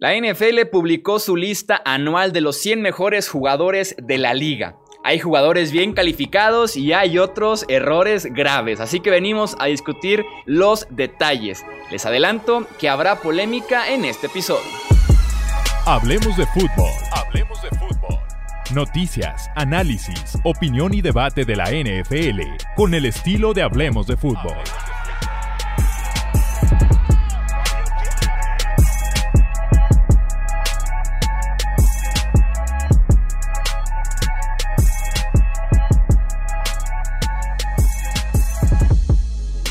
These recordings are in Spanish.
La NFL publicó su lista anual de los 100 mejores jugadores de la liga. Hay jugadores bien calificados y hay otros errores graves, así que venimos a discutir los detalles. Les adelanto que habrá polémica en este episodio. Hablemos de fútbol. Hablemos de fútbol. Noticias, análisis, opinión y debate de la NFL con el estilo de Hablemos de fútbol.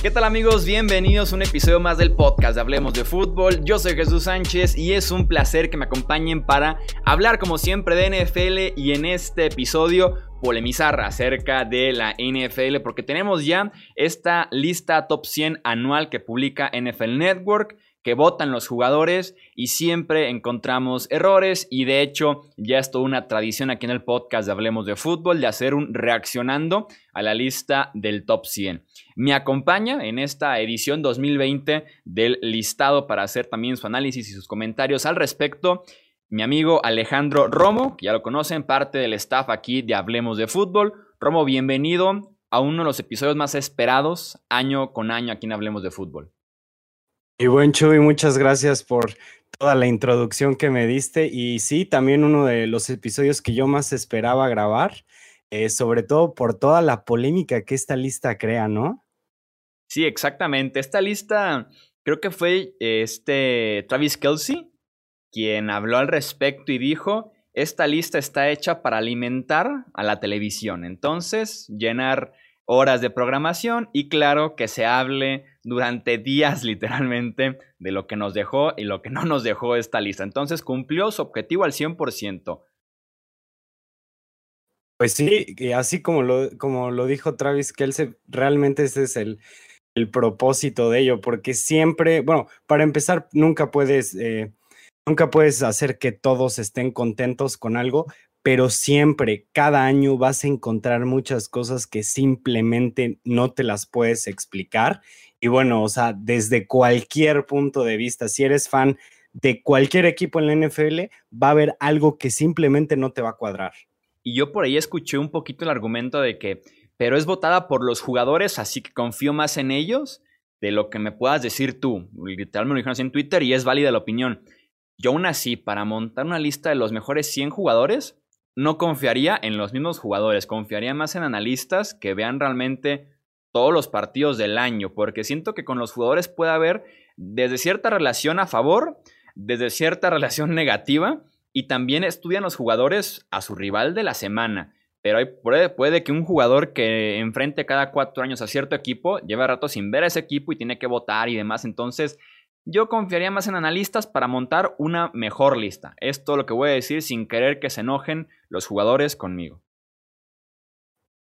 ¿Qué tal amigos? Bienvenidos a un episodio más del podcast de Hablemos de Fútbol. Yo soy Jesús Sánchez y es un placer que me acompañen para hablar como siempre de NFL y en este episodio polemizar acerca de la NFL porque tenemos ya esta lista top 100 anual que publica NFL Network que votan los jugadores y siempre encontramos errores y de hecho ya es toda una tradición aquí en el podcast de Hablemos de Fútbol de hacer un reaccionando a la lista del top 100. Me acompaña en esta edición 2020 del listado para hacer también su análisis y sus comentarios al respecto. Mi amigo Alejandro Romo, que ya lo conocen, parte del staff aquí de Hablemos de Fútbol. Romo, bienvenido a uno de los episodios más esperados año con año aquí en Hablemos de Fútbol. Y buen Chuy, muchas gracias por toda la introducción que me diste. Y sí, también uno de los episodios que yo más esperaba grabar, eh, sobre todo por toda la polémica que esta lista crea, ¿no? Sí, exactamente. Esta lista creo que fue este Travis Kelsey quien habló al respecto y dijo, esta lista está hecha para alimentar a la televisión. Entonces, llenar horas de programación y claro que se hable durante días literalmente de lo que nos dejó y lo que no nos dejó esta lista. Entonces cumplió su objetivo al 100%. Pues sí, así como lo, como lo dijo Travis Kelsey, realmente ese es el, el propósito de ello, porque siempre, bueno, para empezar, nunca puedes, eh, nunca puedes hacer que todos estén contentos con algo, pero siempre, cada año vas a encontrar muchas cosas que simplemente no te las puedes explicar. Y bueno, o sea, desde cualquier punto de vista, si eres fan de cualquier equipo en la NFL, va a haber algo que simplemente no te va a cuadrar. Y yo por ahí escuché un poquito el argumento de que, pero es votada por los jugadores, así que confío más en ellos de lo que me puedas decir tú. Literalmente me lo dijeron así en Twitter y es válida la opinión. Yo aún así, para montar una lista de los mejores 100 jugadores, no confiaría en los mismos jugadores, confiaría más en analistas que vean realmente todos los partidos del año, porque siento que con los jugadores puede haber desde cierta relación a favor, desde cierta relación negativa, y también estudian los jugadores a su rival de la semana. Pero puede, puede, que un jugador que enfrente cada cuatro años a cierto equipo lleve rato sin ver a ese equipo y tiene que votar y demás. Entonces, yo confiaría más en analistas para montar una mejor lista. Es todo lo que voy a decir sin querer que se enojen los jugadores conmigo.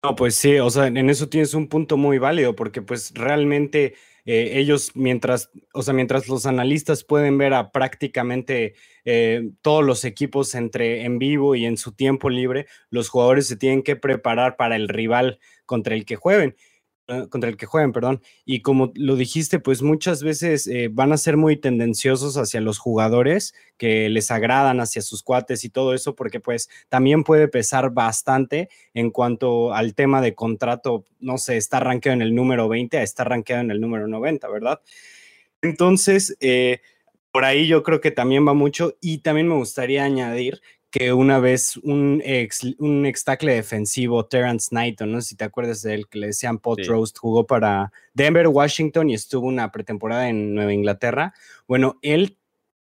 No, pues sí, o sea, en eso tienes un punto muy válido, porque pues realmente eh, ellos, mientras, o sea, mientras los analistas pueden ver a prácticamente eh, todos los equipos entre en vivo y en su tiempo libre, los jugadores se tienen que preparar para el rival contra el que jueguen. Ah, contra el que jueguen, perdón. Y como lo dijiste, pues muchas veces eh, van a ser muy tendenciosos hacia los jugadores que les agradan, hacia sus cuates y todo eso, porque pues también puede pesar bastante en cuanto al tema de contrato, no sé, está rankeado en el número 20 a estar en el número 90, ¿verdad? Entonces, eh, por ahí yo creo que también va mucho y también me gustaría añadir que una vez un ex, un ex tackle defensivo, Terrence Knighton, no sé si te acuerdas de él, que le decían Pot Roast, jugó para Denver, Washington y estuvo una pretemporada en Nueva Inglaterra. Bueno, él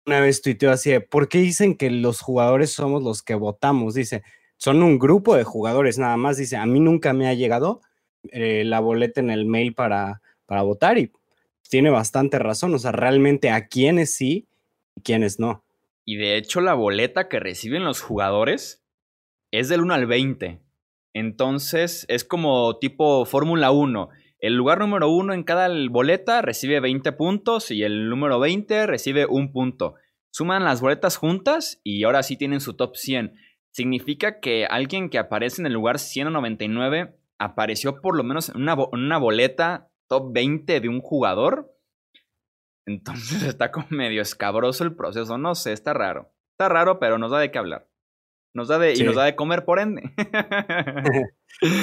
una vez tuiteó así, ¿por qué dicen que los jugadores somos los que votamos? Dice, son un grupo de jugadores nada más. Dice, a mí nunca me ha llegado eh, la boleta en el mail para, para votar y tiene bastante razón. O sea, realmente a quiénes sí y quiénes no. Y de hecho la boleta que reciben los jugadores es del 1 al 20. Entonces es como tipo Fórmula 1. El lugar número 1 en cada boleta recibe 20 puntos y el número 20 recibe un punto. Suman las boletas juntas y ahora sí tienen su top 100. Significa que alguien que aparece en el lugar 199 apareció por lo menos en una, una boleta top 20 de un jugador Entonces está como medio escabroso el proceso. No sé, está raro. Está raro, pero nos da de qué hablar. Nos da de, Y nos da de comer, por ende.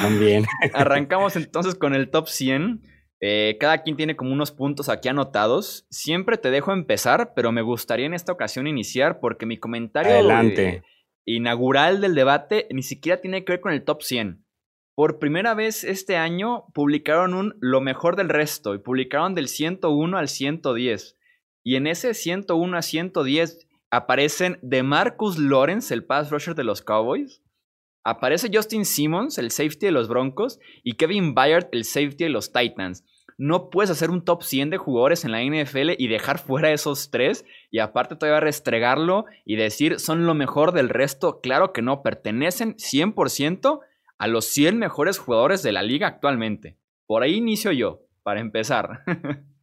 También. Arrancamos entonces con el top 100. Eh, cada quien tiene como unos puntos aquí anotados. Siempre te dejo empezar, pero me gustaría en esta ocasión iniciar porque mi comentario Adelante. inaugural del debate ni siquiera tiene que ver con el top 100. Por primera vez este año publicaron un Lo mejor del resto y publicaron del 101 al 110. Y en ese 101 a 110 aparecen de Marcus Lawrence, el pass rusher de los Cowboys. Aparece Justin Simmons, el safety de los Broncos, y Kevin Byard, el safety de los Titans. No puedes hacer un top 100 de jugadores en la NFL y dejar fuera esos tres y aparte todavía restregarlo y decir son lo mejor del resto. Claro que no, pertenecen 100% a los 100 mejores jugadores de la liga actualmente. Por ahí inicio yo, para empezar.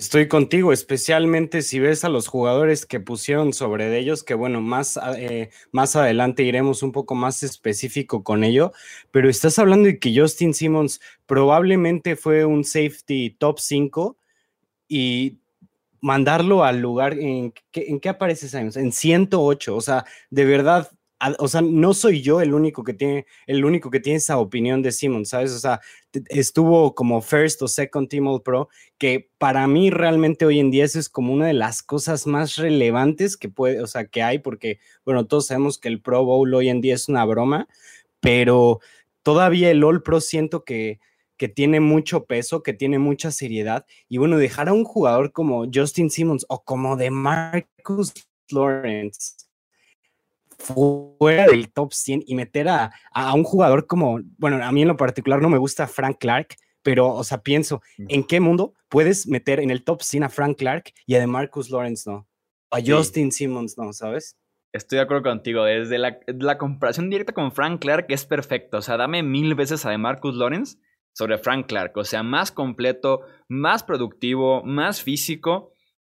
Estoy contigo, especialmente si ves a los jugadores que pusieron sobre ellos, que bueno, más, eh, más adelante iremos un poco más específico con ello, pero estás hablando de que Justin Simmons probablemente fue un safety top 5 y mandarlo al lugar en, ¿en qué aparece Simmons? En 108, o sea, de verdad o sea, no soy yo el único que tiene, el único que tiene esa opinión de Simmons, ¿sabes? O sea, estuvo como first o second team all pro, que para mí realmente hoy en día eso es como una de las cosas más relevantes que puede, o sea, que hay, porque, bueno, todos sabemos que el Pro Bowl hoy en día es una broma, pero todavía el All Pro siento que, que tiene mucho peso, que tiene mucha seriedad, y bueno, dejar a un jugador como Justin Simmons o como de Marcus Lawrence fuera del top 100 y meter a, a, un jugador como, bueno, a mí en lo particular no me gusta Frank Clark, pero, o sea, pienso, ¿en qué mundo puedes meter en el top 100 a Frank Clark y a de Marcus Lawrence no? A Justin Simmons no, ¿sabes? Estoy de acuerdo contigo. Desde la, la, comparación directa con Frank Clark es perfecto. O sea, dame mil veces a de Marcus Lawrence sobre Frank Clark. O sea, más completo, más productivo, más físico.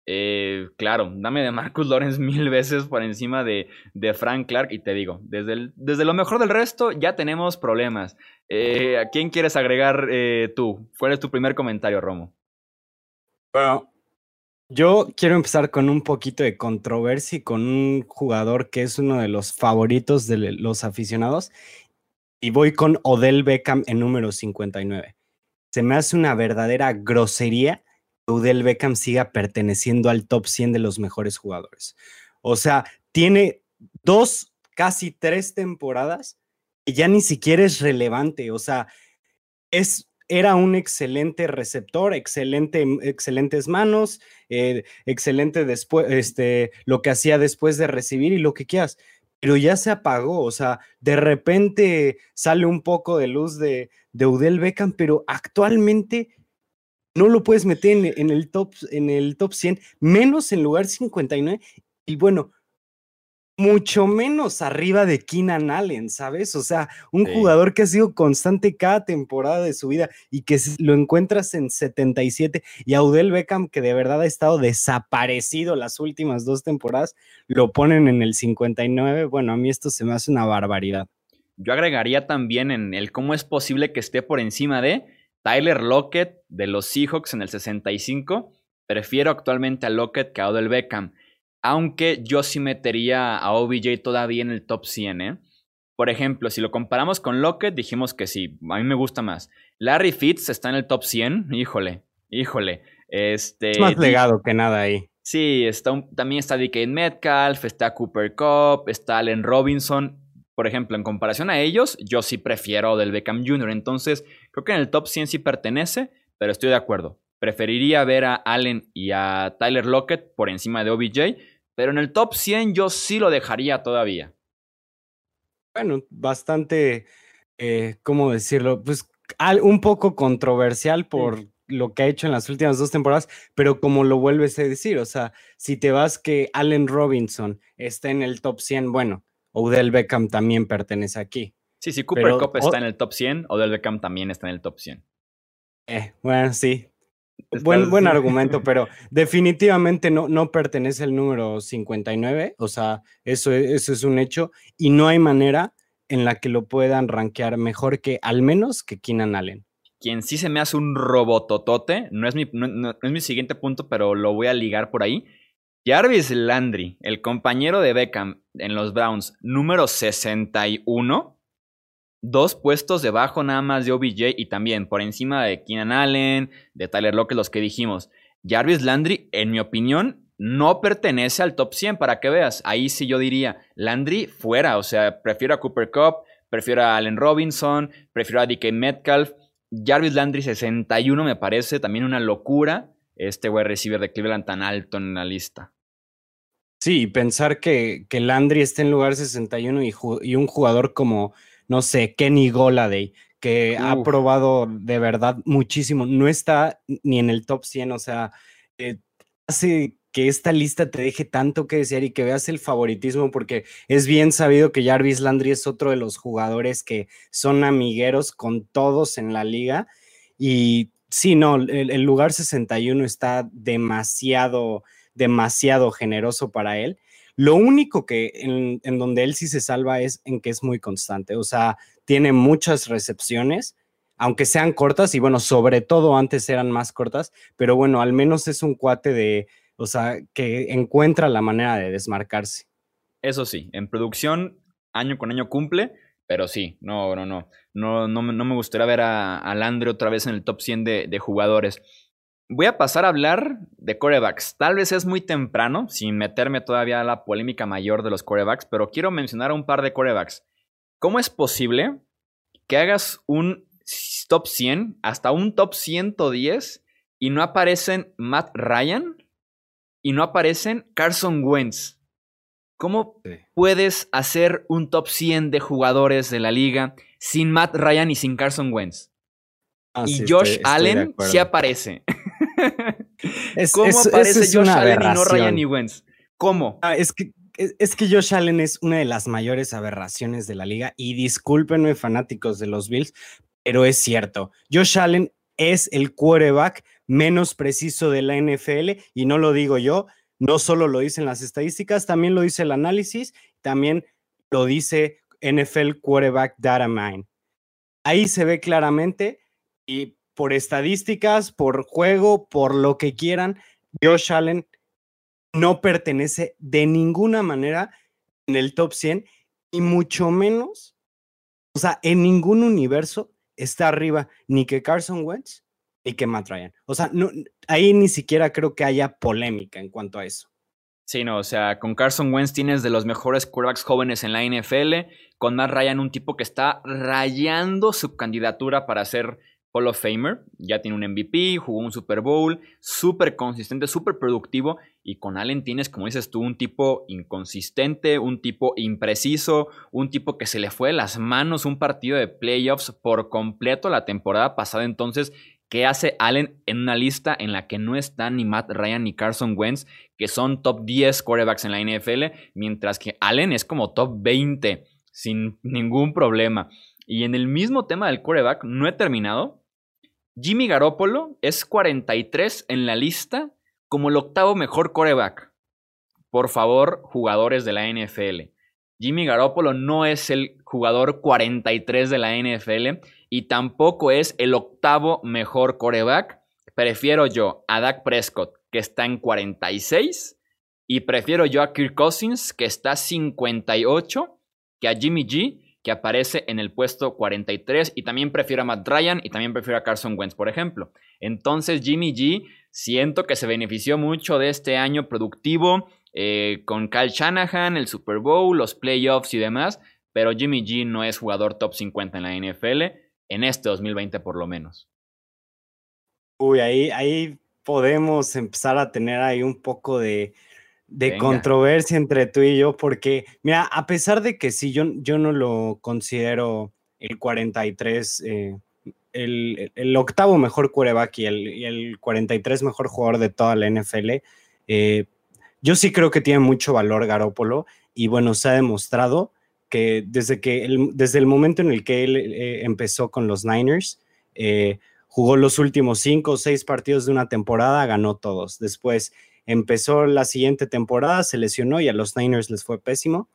Eh, claro, dame de Marcus Lawrence mil veces por encima de, de Frank Clark y te digo, desde, desde, lo mejor del resto ya tenemos problemas. Eh, ¿A quién quieres agregar eh, tú? ¿Cuál es tu primer comentario, Romo? Bueno, yo quiero empezar con un poquito de controversia con un jugador que es uno de los favoritos de los aficionados y voy con Odell Beckham en número 59. Se me hace una verdadera grosería Odell Beckham siga perteneciendo al top 100 de los mejores jugadores. O sea, tiene dos, casi tres temporadas y ya ni siquiera es relevante. O sea, es, era un excelente receptor, excelente, excelentes manos, eh, excelente después, este, lo que hacía después de recibir y lo que quieras. Pero ya se apagó, o sea, de repente sale un poco de luz de, de Udell Beckham, pero actualmente no lo puedes meter en, el top, en el top 100, menos en lugar 59. Y bueno, mucho menos arriba de Keenan Allen, ¿sabes? O sea, un jugador que ha sido constante cada temporada de su vida y que lo encuentras en 77 y a Udell Beckham, que de verdad ha estado desaparecido las últimas dos temporadas, lo ponen en el 59. Bueno, a mí esto se me hace una barbaridad. Yo agregaría también en el cómo es posible que esté por encima de Tyler Lockett de los Seahawks en el 65. Prefiero actualmente a Lockett que a Odell Beckham. Aunque yo sí metería a OBJ todavía en el top 100, ¿eh? Por ejemplo, si lo comparamos con Lockett, dijimos que sí, a mí me gusta más. Larry Fitz está en el top 100, híjole, híjole. Este, es más legado que nada ahí. Sí, está también está DK Metcalf, está Cooper Cup, está Allen Robinson por ejemplo, en comparación a ellos, yo sí prefiero del Beckham Jr. Entonces, creo que en el top 100 sí pertenece, pero estoy de acuerdo. Preferiría ver a Allen y a Tyler Lockett por encima de OBJ, pero en el top 100 yo sí lo dejaría todavía. Bueno, bastante, eh, ¿cómo decirlo? Pues un poco controversial por lo que ha hecho en las últimas dos temporadas, pero como lo vuelves a decir, o sea, si te vas que Allen Robinson está en el top 100, bueno, Odell Beckham también pertenece aquí. Sí, sí, Cooper Cup está en el top 100, Odell Beckham también está en el top 100. Eh, bueno, sí. Buen, buen argumento, pero definitivamente no, no pertenece al número 59, o sea, eso, eso es un hecho, y no hay manera en la que lo puedan rankear mejor que al menos que Keenan Allen. quien sí se me hace un robototote, no es mi, no es mi siguiente punto, pero lo voy a ligar por ahí. Jarvis Landry, el compañero de Beckham en los Browns, número 61, dos puestos debajo nada más de OBJ y también por encima de Keenan Allen, de Tyler Lockett, los que dijimos. Jarvis Landry, en mi opinión, no pertenece al top 100 para que veas. Ahí sí yo diría, Landry fuera, o sea, prefiero a Cooper Cup, prefiero a Allen Robinson, prefiero a DK Metcalf. Jarvis Landry 61 me parece también una locura este wide receiver de Cleveland tan alto en la lista. Sí, pensar que, que Landry esté en lugar 61 y, y un jugador como, no sé, Kenny Goladay, que ha probado de verdad muchísimo, no está ni en el top 100, o sea, eh, hace que esta lista te deje tanto que desear y que veas el favoritismo, porque es bien sabido que Jarvis Landry es otro de los jugadores que son amigueros con todos en la liga. Y sí, no, el, lugar 61 está demasiado, demasiado generoso para él. Lo único que en, donde él sí se salva es en que es muy constante, o sea, tiene muchas recepciones, aunque sean cortas, y bueno, sobre todo antes eran más cortas, pero bueno, al menos es un cuate de, o sea, que encuentra la manera de desmarcarse. Eso sí, en producción año con año cumple, pero sí, no, no, no, no, no, no me gustaría ver a, a Landry otra vez en el top 100 de, de jugadores. Voy a pasar a hablar de corebacks. Tal vez es muy temprano, sin meterme todavía a la polémica mayor de los corebacks, pero quiero mencionar a un par de corebacks. ¿Cómo es posible que hagas un top 100 hasta un top 110 y no aparecen Matt Ryan y no aparecen Carson Wentz? ¿Cómo puedes hacer un top 100 de jugadores de la liga sin Matt Ryan y sin Carson Wentz? Ah, y Josh Allen sí aparece. ¿Cómo aparece Josh Allen y no Ryan y Wentz? ¿Cómo? Ah, es que es, que Josh Allen es una de las mayores aberraciones de la liga y discúlpenme fanáticos de los Bills, pero es cierto. Josh Allen es el quarterback menos preciso de la NFL y no lo digo yo, no solo lo dicen las estadísticas, también lo dice el análisis, también lo dice NFL Quarterback Data Mine. Ahí se ve claramente y por estadísticas, por juego, por lo que quieran, Josh Allen no pertenece de ninguna manera en el top 100 y mucho menos, o sea, en ningún universo está arriba ni que Carson Wentz ni que Matt Ryan. O sea, no, ahí ni siquiera creo que haya polémica en cuanto a eso. Sí, no, o sea, con Carson Wentz tienes de los mejores quarterbacks jóvenes en la NFL, con Matt Ryan un tipo que está rayando su candidatura para ser Hall of Famer, ya tiene un MVP, jugó un Super Bowl, súper consistente, súper productivo. Y con Allen tienes, como dices tú, un tipo inconsistente, un tipo impreciso, un tipo que se le fue de las manos un partido de playoffs por completo la temporada pasada. Entonces, ¿qué hace Allen en una lista en la que no están ni Matt Ryan ni Carson Wentz, que son top 10 quarterbacks en la NFL, mientras que Allen es como top 20 sin ningún problema? Y en el mismo tema del quarterback, no he terminado. Jimmy Garoppolo es 43 en la lista como el octavo mejor quarterback. Por favor, jugadores de la NFL. Jimmy Garoppolo no es el jugador 43 de la NFL y tampoco es el octavo mejor quarterback. Prefiero yo a Dak Prescott, que está en 46, y prefiero yo a Kirk Cousins, que está 58, que a Jimmy G, que aparece en el puesto 43 y también prefiero a Matt Ryan y también prefiero a Carson Wentz, por ejemplo. Entonces Jimmy G siento que se benefició mucho de este año productivo eh, con Kyle Shanahan, el Super Bowl, los playoffs y demás, pero Jimmy G no es jugador top 50 en la NFL en este 2020 por lo menos. Uy, ahí, ahí podemos empezar a tener ahí un poco de, de controversia entre tú y yo, porque, mira, a pesar de que sí, yo, yo no lo considero el 43, eh, el, el, octavo mejor quarterback y el, y el, 43 mejor jugador de toda la NFL, eh, yo sí creo que tiene mucho valor Garópolo y bueno, se ha demostrado que desde, que el, desde el momento en el que él eh, empezó con los Niners, jugó los últimos cinco o seis partidos de una temporada, ganó todos. Después empezó la siguiente temporada, se lesionó y a los Niners les fue pésimo,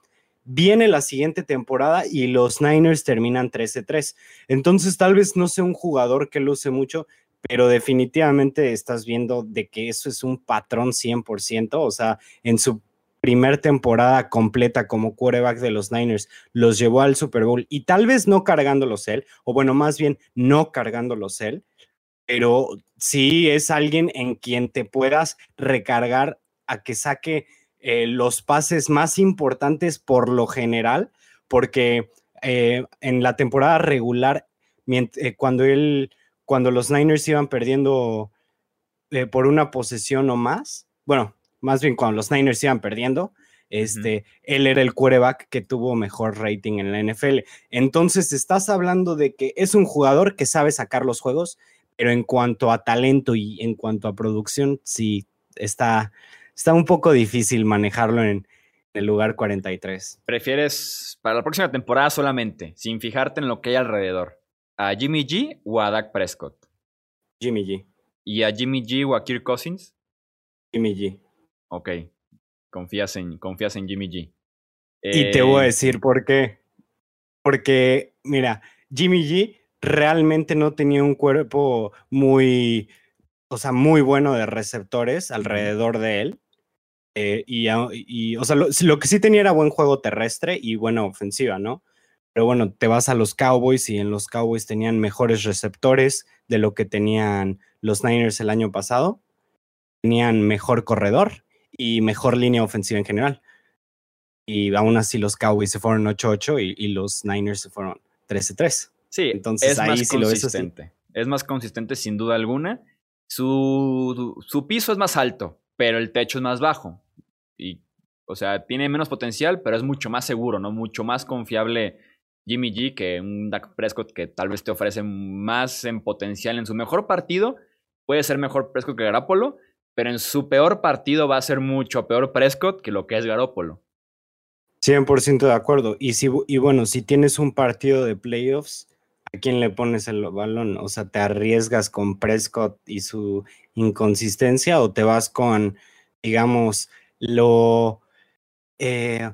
viene la siguiente temporada y los Niners terminan 13-3. Entonces, tal vez no sea un jugador que luce mucho, pero definitivamente estás viendo de que eso es un patrón 100%, o sea, en su primer temporada completa como quarterback de los Niners, los llevó al Super Bowl y tal vez no cargándolos él, o bueno, más bien no cargándolos él, pero sí es alguien en quien te puedas recargar a que saque eh, los pases más importantes por lo general, porque eh, en la temporada regular, eh, cuando él, cuando los Niners iban perdiendo por una posesión o más, bueno, más bien cuando los Niners iban perdiendo, este, él era el quarterback que tuvo mejor rating en la NFL. Entonces, estás hablando de que es un jugador que sabe sacar los juegos, pero en cuanto a talento y en cuanto a producción, sí está, está un poco difícil manejarlo en el lugar 43. ¿Prefieres para la próxima temporada solamente, sin fijarte en lo que hay alrededor, a Jimmy G o a Dak Prescott? Jimmy G. ¿Y a Jimmy G o a Kirk Cousins? Jimmy G. Ok, confías en, confías en Jimmy G. y te voy a eh, decir por qué. Porque, mira, Jimmy G realmente no tenía un cuerpo muy, o sea, muy bueno de receptores alrededor de él. Eh, y, o sea, lo, que sí tenía era buen juego terrestre y buena ofensiva, ¿no? Pero bueno, te vas a los Cowboys y en los Cowboys tenían mejores receptores de lo que tenían los Niners el año pasado. Tenían mejor corredor y mejor línea ofensiva en general. Y aún así los Cowboys se fueron 8-8 y, y, los Niners se fueron 13-3. Sí, entonces es ahí más consistente. es más consistente sin duda alguna. Su, su piso es más alto, pero el techo es más bajo. Y, o sea, tiene menos potencial, pero es mucho más seguro, ¿no? Mucho más confiable Jimmy G que un Dak Prescott que tal vez te ofrece más en potencial en su mejor partido. Puede ser mejor Prescott que Garapolo, pero en su peor partido va a ser mucho peor Prescott que lo que es Garópolo. 100% de acuerdo. Y, si, y bueno, si tienes un partido de playoffs, ¿a quién le pones el balón? O sea, ¿te arriesgas con Prescott y su inconsistencia o te vas con, digamos, lo, eh,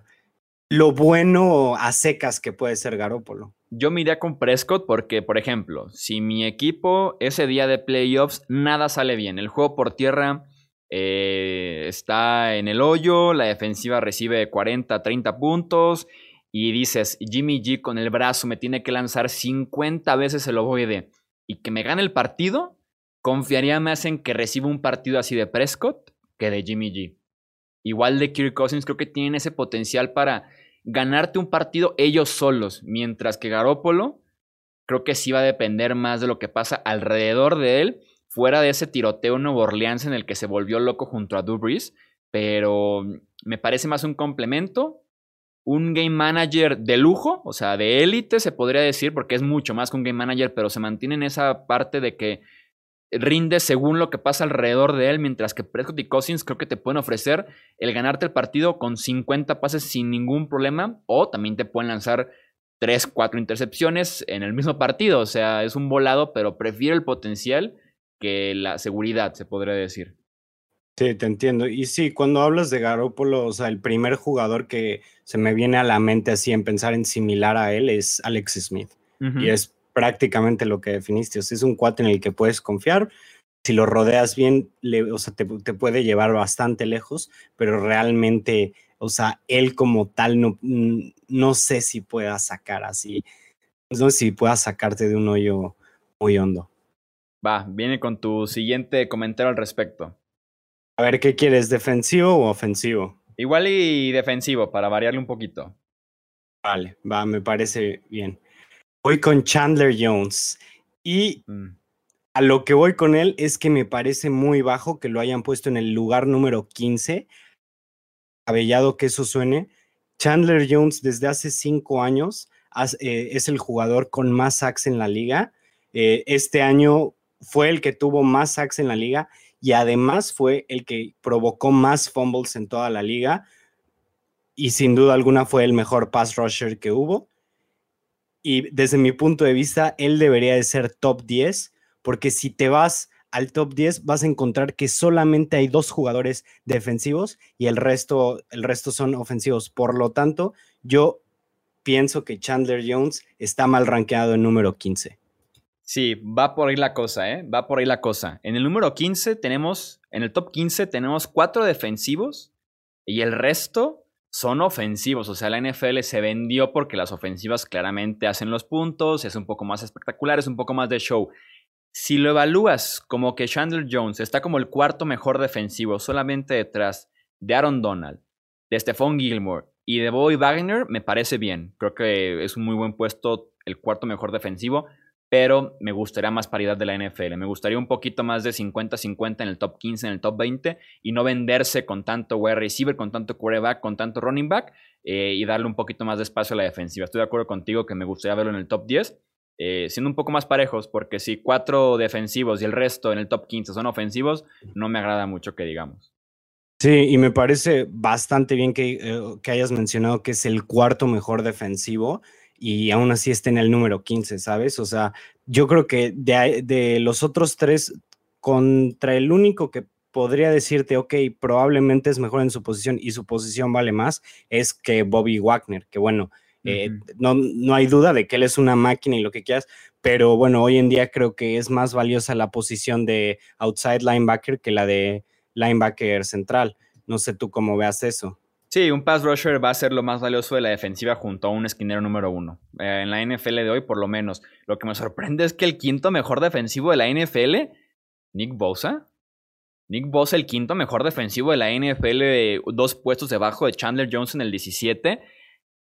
lo bueno a secas que puede ser Garópolo? Yo me iría con Prescott porque, por ejemplo, si mi equipo ese día de playoffs nada sale bien, el juego por tierra eh, está en el hoyo, la defensiva recibe 40, 30 puntos y dices, Jimmy G con el brazo me tiene que lanzar 50 veces el ovoide y que me gane el partido, confiaría más en que reciba un partido así de Prescott que de Jimmy G. Igual de Kirk Cousins, creo que tienen ese potencial para ganarte un partido ellos solos, mientras que Garópolo creo que sí va a depender más de lo que pasa alrededor de él, fuera de ese tiroteo en Nueva Orleans en el que se volvió loco junto a Dubris, pero me parece más un complemento un game manager de lujo, o sea, de élite se podría decir, porque es mucho más que un game manager, pero se mantiene en esa parte de que rinde según lo que pasa alrededor de él, mientras que Prescott y Cousins creo que te pueden ofrecer el ganarte el partido con 50 pases sin ningún problema, o también te pueden lanzar 3, 4 intercepciones en el mismo partido, o sea, es un volado, pero prefiero el potencial que la seguridad, se podría decir. Sí, te entiendo. Y sí, cuando hablas de Garópolo, o sea, el primer jugador que se me viene a la mente así en pensar en similar a él es Alex Smith. Y es prácticamente lo que definiste. O sea, es un cuate en el que puedes confiar. Si lo rodeas bien, o sea, te, puede llevar bastante lejos, pero realmente, o sea, él como tal no, no sé si pueda sacar así. No sé si pueda sacarte de un hoyo muy hondo. Va, viene con tu siguiente comentario al respecto. A ver, ¿qué quieres? ¿Defensivo o ofensivo? Igual y defensivo, para variarle un poquito. Vale, va, me parece bien. Voy con Chandler Jones. Y mm. a lo que voy con él es que me parece muy bajo que lo hayan puesto en el lugar número 15. Abellado que eso suene. Chandler Jones desde hace cinco años eh, es el jugador con más sacks en la liga. Eh, este año fue el que tuvo más sacks en la liga y además fue el que provocó más fumbles en toda la liga y sin duda alguna fue el mejor pass rusher que hubo. Y desde mi punto de vista, él debería de ser top 10, porque si te vas al top 10 vas a encontrar que solamente hay dos jugadores defensivos y el resto, el resto son ofensivos. Por lo tanto, yo pienso que Chandler Jones está mal rankeado en número 15. Sí, va por ahí la cosa, ¿eh? Va por ahí la cosa. En el número 15 tenemos, en el top 15 tenemos cuatro defensivos y el resto son ofensivos. O sea, la NFL se vendió porque las ofensivas claramente hacen los puntos, es un poco más espectacular, es un poco más de show. Si lo evalúas como que Chandler Jones está como el cuarto mejor defensivo, solamente detrás de Aaron Donald, de Stephon Gilmore y de Bobby Wagner, me parece bien. Creo que es un muy buen puesto, el cuarto mejor defensivo pero me gustaría más paridad de la NFL. Me gustaría un poquito más de 50-50 en el top 15, en el top 20 y no venderse con tanto wide receiver, con tanto quarterback, con tanto running back eh, y darle un poquito más de espacio a la defensiva. Estoy de acuerdo contigo que me gustaría verlo en el top 10, eh, siendo un poco más parejos, porque si cuatro defensivos y el resto en el top 15 son ofensivos, no me agrada mucho que digamos. Sí, y me parece bastante bien que, eh, que hayas mencionado que es el cuarto mejor defensivo y aún así está en el número 15, ¿sabes? O sea, yo creo que de, los otros tres, contra el único que podría decirte, ok, probablemente es mejor en su posición y su posición vale más, es que Bobby Wagner, que bueno, eh, no, no hay duda de que él es una máquina y lo que quieras, pero bueno, hoy en día creo que es más valiosa la posición de outside linebacker que la de linebacker central. No sé tú cómo veas eso. Sí, un pass rusher va a ser lo más valioso de la defensiva junto a un esquinero número uno. Eh, en la NFL de hoy, por lo menos. Lo que me sorprende es que el quinto mejor defensivo de la NFL, Nick Bosa. Nick Bosa, el quinto mejor defensivo de la NFL, dos puestos debajo de Chandler Jones en el 17.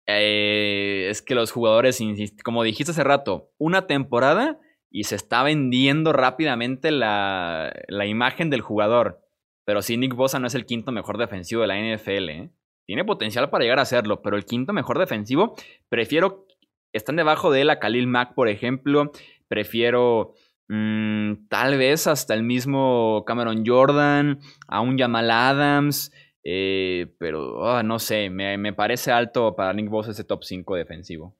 Eh, es que los jugadores, como dijiste hace rato, una temporada y se está vendiendo rápidamente la, la imagen del jugador. Pero sí, Nick Bosa no es el quinto mejor defensivo de la NFL. ¿eh? Tiene potencial para llegar a serlo, pero el quinto mejor defensivo, prefiero. Están debajo de él a Khalil Mack, por ejemplo. Prefiero. Mm, tal vez hasta el mismo Cameron Jordan, a un Jamal Adams. Eh, pero ah, no sé, me, me, parece alto para Nick Bosa ese top 5 defensivo.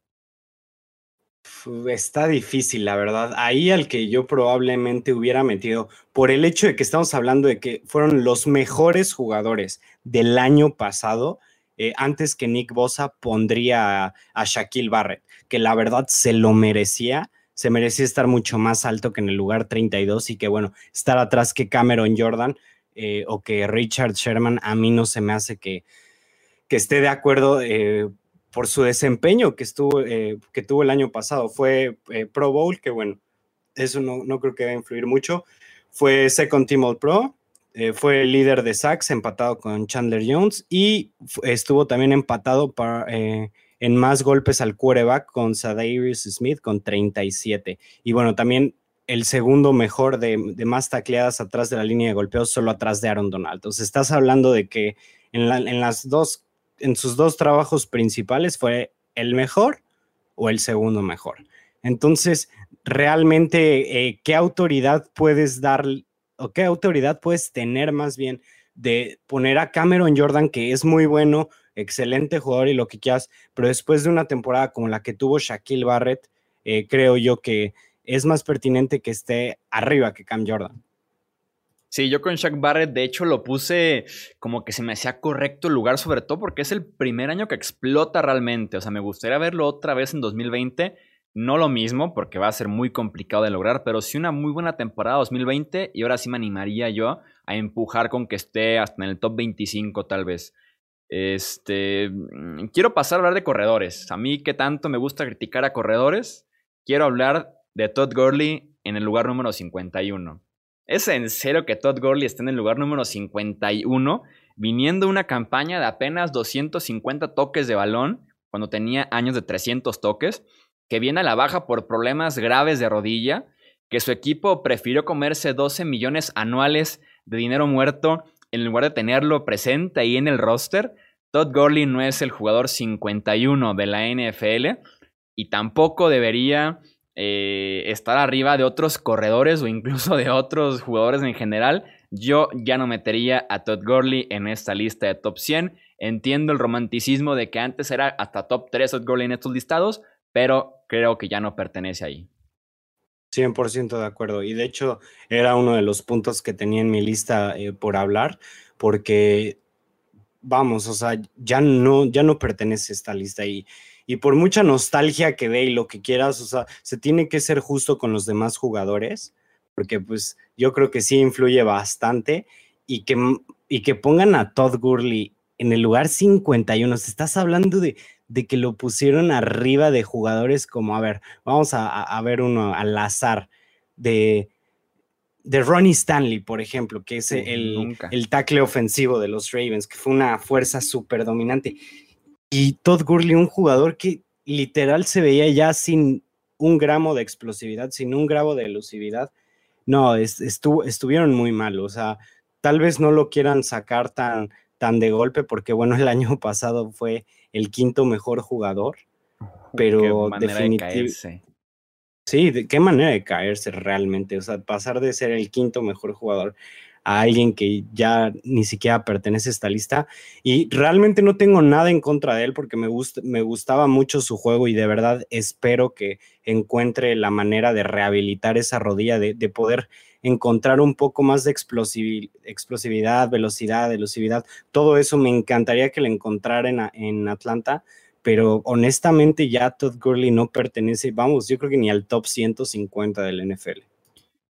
Está difícil, la verdad. Ahí al que yo probablemente hubiera metido, por el hecho de que estamos hablando de que fueron los mejores jugadores del año pasado, eh, antes que Nick Bosa pondría a, Shaquille Barrett, que la verdad se lo merecía, se merecía estar mucho más alto que en el lugar 32 y que bueno, estar atrás que Cameron Jordan eh, o que Richard Sherman, a mí no se me hace que, que esté de acuerdo. Eh, por su desempeño que, estuvo, eh, que tuvo el año pasado. Fue eh, Pro Bowl, que bueno, eso no, no creo que va a influir mucho. Fue Second Team All Pro, eh, fue líder de sacks, empatado con Chandler Jones, y estuvo también empatado para, en más golpes al quarterback con Sadarius Smith con 37. Y bueno, también el segundo mejor de, de, más tacleadas atrás de la línea de golpeo, solo atrás de Aaron Donald. Entonces, estás hablando de que en, en las dos en sus dos trabajos principales fue el mejor o el segundo mejor. Entonces, realmente, eh, ¿qué autoridad puedes dar o qué autoridad puedes tener más bien de poner a Cameron Jordan, que es muy bueno, excelente jugador y lo que quieras, pero después de una temporada como la que tuvo Shaquille Barrett, eh, creo yo que es más pertinente que esté arriba que Cam Jordan. Sí, yo con Shaq Barrett, de hecho, lo puse como que se me hacía correcto el lugar, sobre todo porque es el primer año que explota realmente. O sea, me gustaría verlo otra vez en 2020. No lo mismo, porque va a ser muy complicado de lograr, pero sí una muy buena temporada 2020 y ahora sí me animaría yo a empujar con que esté hasta en el top 25 tal vez. Este, mm, quiero pasar a hablar de corredores. A mí que tanto me gusta criticar a corredores, quiero hablar de Todd Gurley en el lugar número 51. ¿Es en serio que Todd Gurley está en el lugar número 51, viniendo una campaña de apenas 250 toques de balón, cuando tenía años de 300 toques, que viene a la baja por problemas graves de rodilla, que su equipo prefirió comerse 12 millones anuales de dinero muerto en lugar de tenerlo presente ahí en el roster? Todd Gurley no es el jugador 51 de la NFL y tampoco debería eh, estar arriba de otros corredores o incluso de otros jugadores en general, yo ya no metería a Todd Gurley en esta lista de top 100. Entiendo el romanticismo de que antes era hasta top 3 Todd Gurley en estos listados, pero creo que ya no pertenece ahí. 100% de acuerdo. Y de hecho era uno de los puntos que tenía en mi lista eh, por hablar, porque vamos, o sea, ya no, ya no pertenece esta lista y, y por mucha nostalgia que dé y lo que quieras, o sea, se tiene que ser justo con los demás jugadores, porque pues yo creo que sí influye bastante y que, y que pongan a Todd Gurley en el lugar 51, se estás hablando de, de que lo pusieron arriba de jugadores como, a ver, vamos a, ver uno al azar, de, de Ronnie Stanley, por ejemplo, que es el, el, tackle ofensivo de los Ravens, que fue una fuerza súper dominante. Y Todd Gurley, un jugador que literal se veía ya sin un gramo de explosividad, sin un gramo de elusividad. No, estuvieron muy mal, o sea, tal vez no lo quieran sacar tan, tan de golpe, porque bueno, el año pasado fue el quinto mejor jugador, pero definitivamente... Sí, de qué manera de caerse realmente, o sea, pasar de ser el quinto mejor jugador a alguien que ya ni siquiera pertenece a esta lista. Y realmente no tengo nada en contra de él porque me, gusta, me gustaba mucho su juego y de verdad espero que encuentre la manera de rehabilitar esa rodilla, de poder encontrar un poco más de explosividad, velocidad, elusividad. Todo eso me encantaría que le encontrara en, en Atlanta, pero honestamente ya Todd Gurley no pertenece, vamos, yo creo que ni al top 150 del NFL.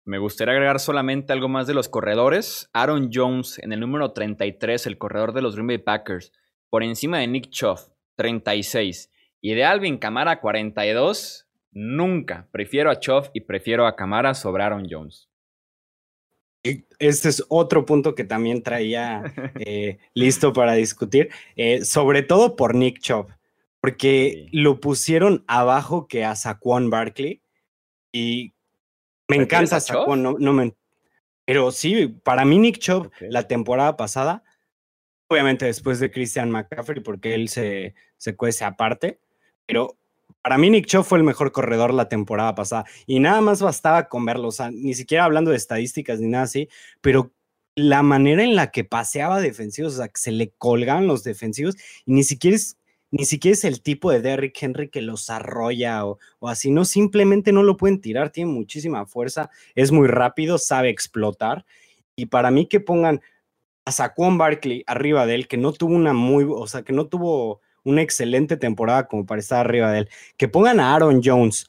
Me gustaría agregar solamente algo más de los corredores. Aaron Jones en el número 33, el corredor de los Green Bay Packers, por encima de Nick Chubb, 36. Y de Alvin Kamara, 42. Nunca. Prefiero a Chubb y prefiero a Kamara sobre Aaron Jones. Este es otro punto que también traía eh, listo para discutir, eh, sobre todo por Nick Chubb, porque lo pusieron abajo que a Saquon Barkley y me encanta Saquon, no, no me, pero sí, para mí Nick Chubb la temporada pasada, obviamente después de Christian McCaffrey, porque él se, se cuece aparte, pero para mí Nick Chubb fue el mejor corredor la temporada pasada. Y nada más bastaba con verlo, o sea, ni siquiera hablando de estadísticas ni nada así, pero la manera en la que paseaba defensivos, o sea, que se le colgaban los defensivos y ni siquiera es ni siquiera es el tipo de Derrick Henry que los arrolla o, así, no, simplemente no lo pueden tirar, tiene muchísima fuerza, es muy rápido, sabe explotar. Y para mí que pongan a Saquon Barkley arriba de él, que no tuvo una muy, o sea, que no tuvo una excelente temporada como para estar arriba de él, que pongan a Aaron Jones.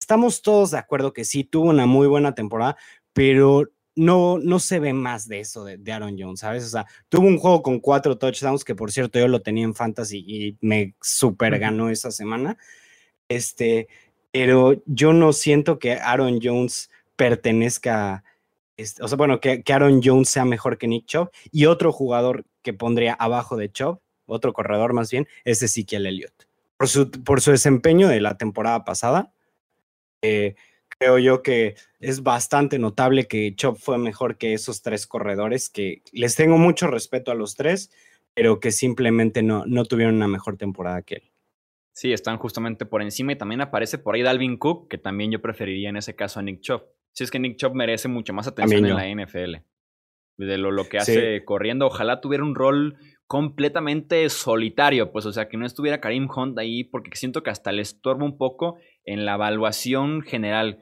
estamos todos de acuerdo que sí tuvo una muy buena temporada, pero no, no se ve más de eso de, Aaron Jones, ¿sabes? O sea, tuvo un juego con cuatro touchdowns, que por cierto yo lo tenía en fantasy y me super ganó esa semana. Este, pero yo no siento que Aaron Jones pertenezca, este, o sea, bueno, que, que, Aaron Jones sea mejor que Nick Chubb. Y otro jugador que pondría abajo de Chubb, otro corredor más bien, es Ezekiel Elliott. Por su, por su desempeño de la temporada pasada, eh, creo yo que es bastante notable que Chop fue mejor que esos tres corredores, que les tengo mucho respeto a los tres, pero que simplemente no, no tuvieron una mejor temporada que él. Sí, están justamente por encima y también aparece por ahí Dalvin Cook, que también yo preferiría en ese caso a Nick Chop. Si es que Nick Chop merece mucho más atención en la NFL. De lo, lo que hace corriendo, ojalá tuviera un rol completamente solitario, pues o sea, que no estuviera Karim Hunt ahí, porque siento que hasta le estorba un poco en la evaluación general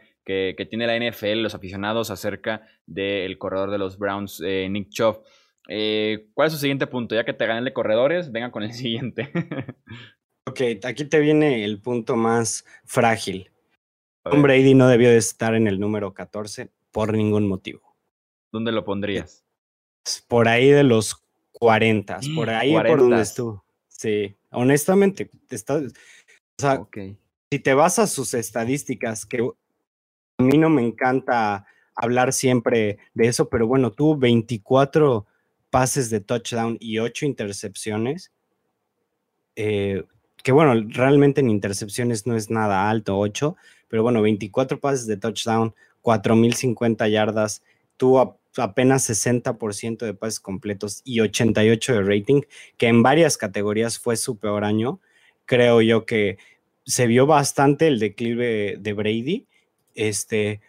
que, tiene la NFL, los aficionados acerca del corredor de los Browns, eh, Nick Chubb. Eh, ¿Cuál es su siguiente punto? Ya que te ganan de corredores, venga con el siguiente. ok, aquí te viene el punto más frágil. Tom Brady no debió de estar en el número 14 por ningún motivo. ¿Dónde lo pondrías? Por ahí de los 40, por ahí por donde estuvo. Sí, honestamente, está, o sea, si te vas a sus estadísticas, que a mí no me encanta hablar siempre de eso, pero bueno, tuvo 24 pases de touchdown y 8 intercepciones. Eh, que bueno, realmente en intercepciones no es nada alto, 8, pero bueno, 24 pases de touchdown, 4050 yardas, tuvo apenas 60% de pases completos y 88 de rating, que en varias categorías fue su peor año. Creo yo que se vio bastante el declive de Brady este,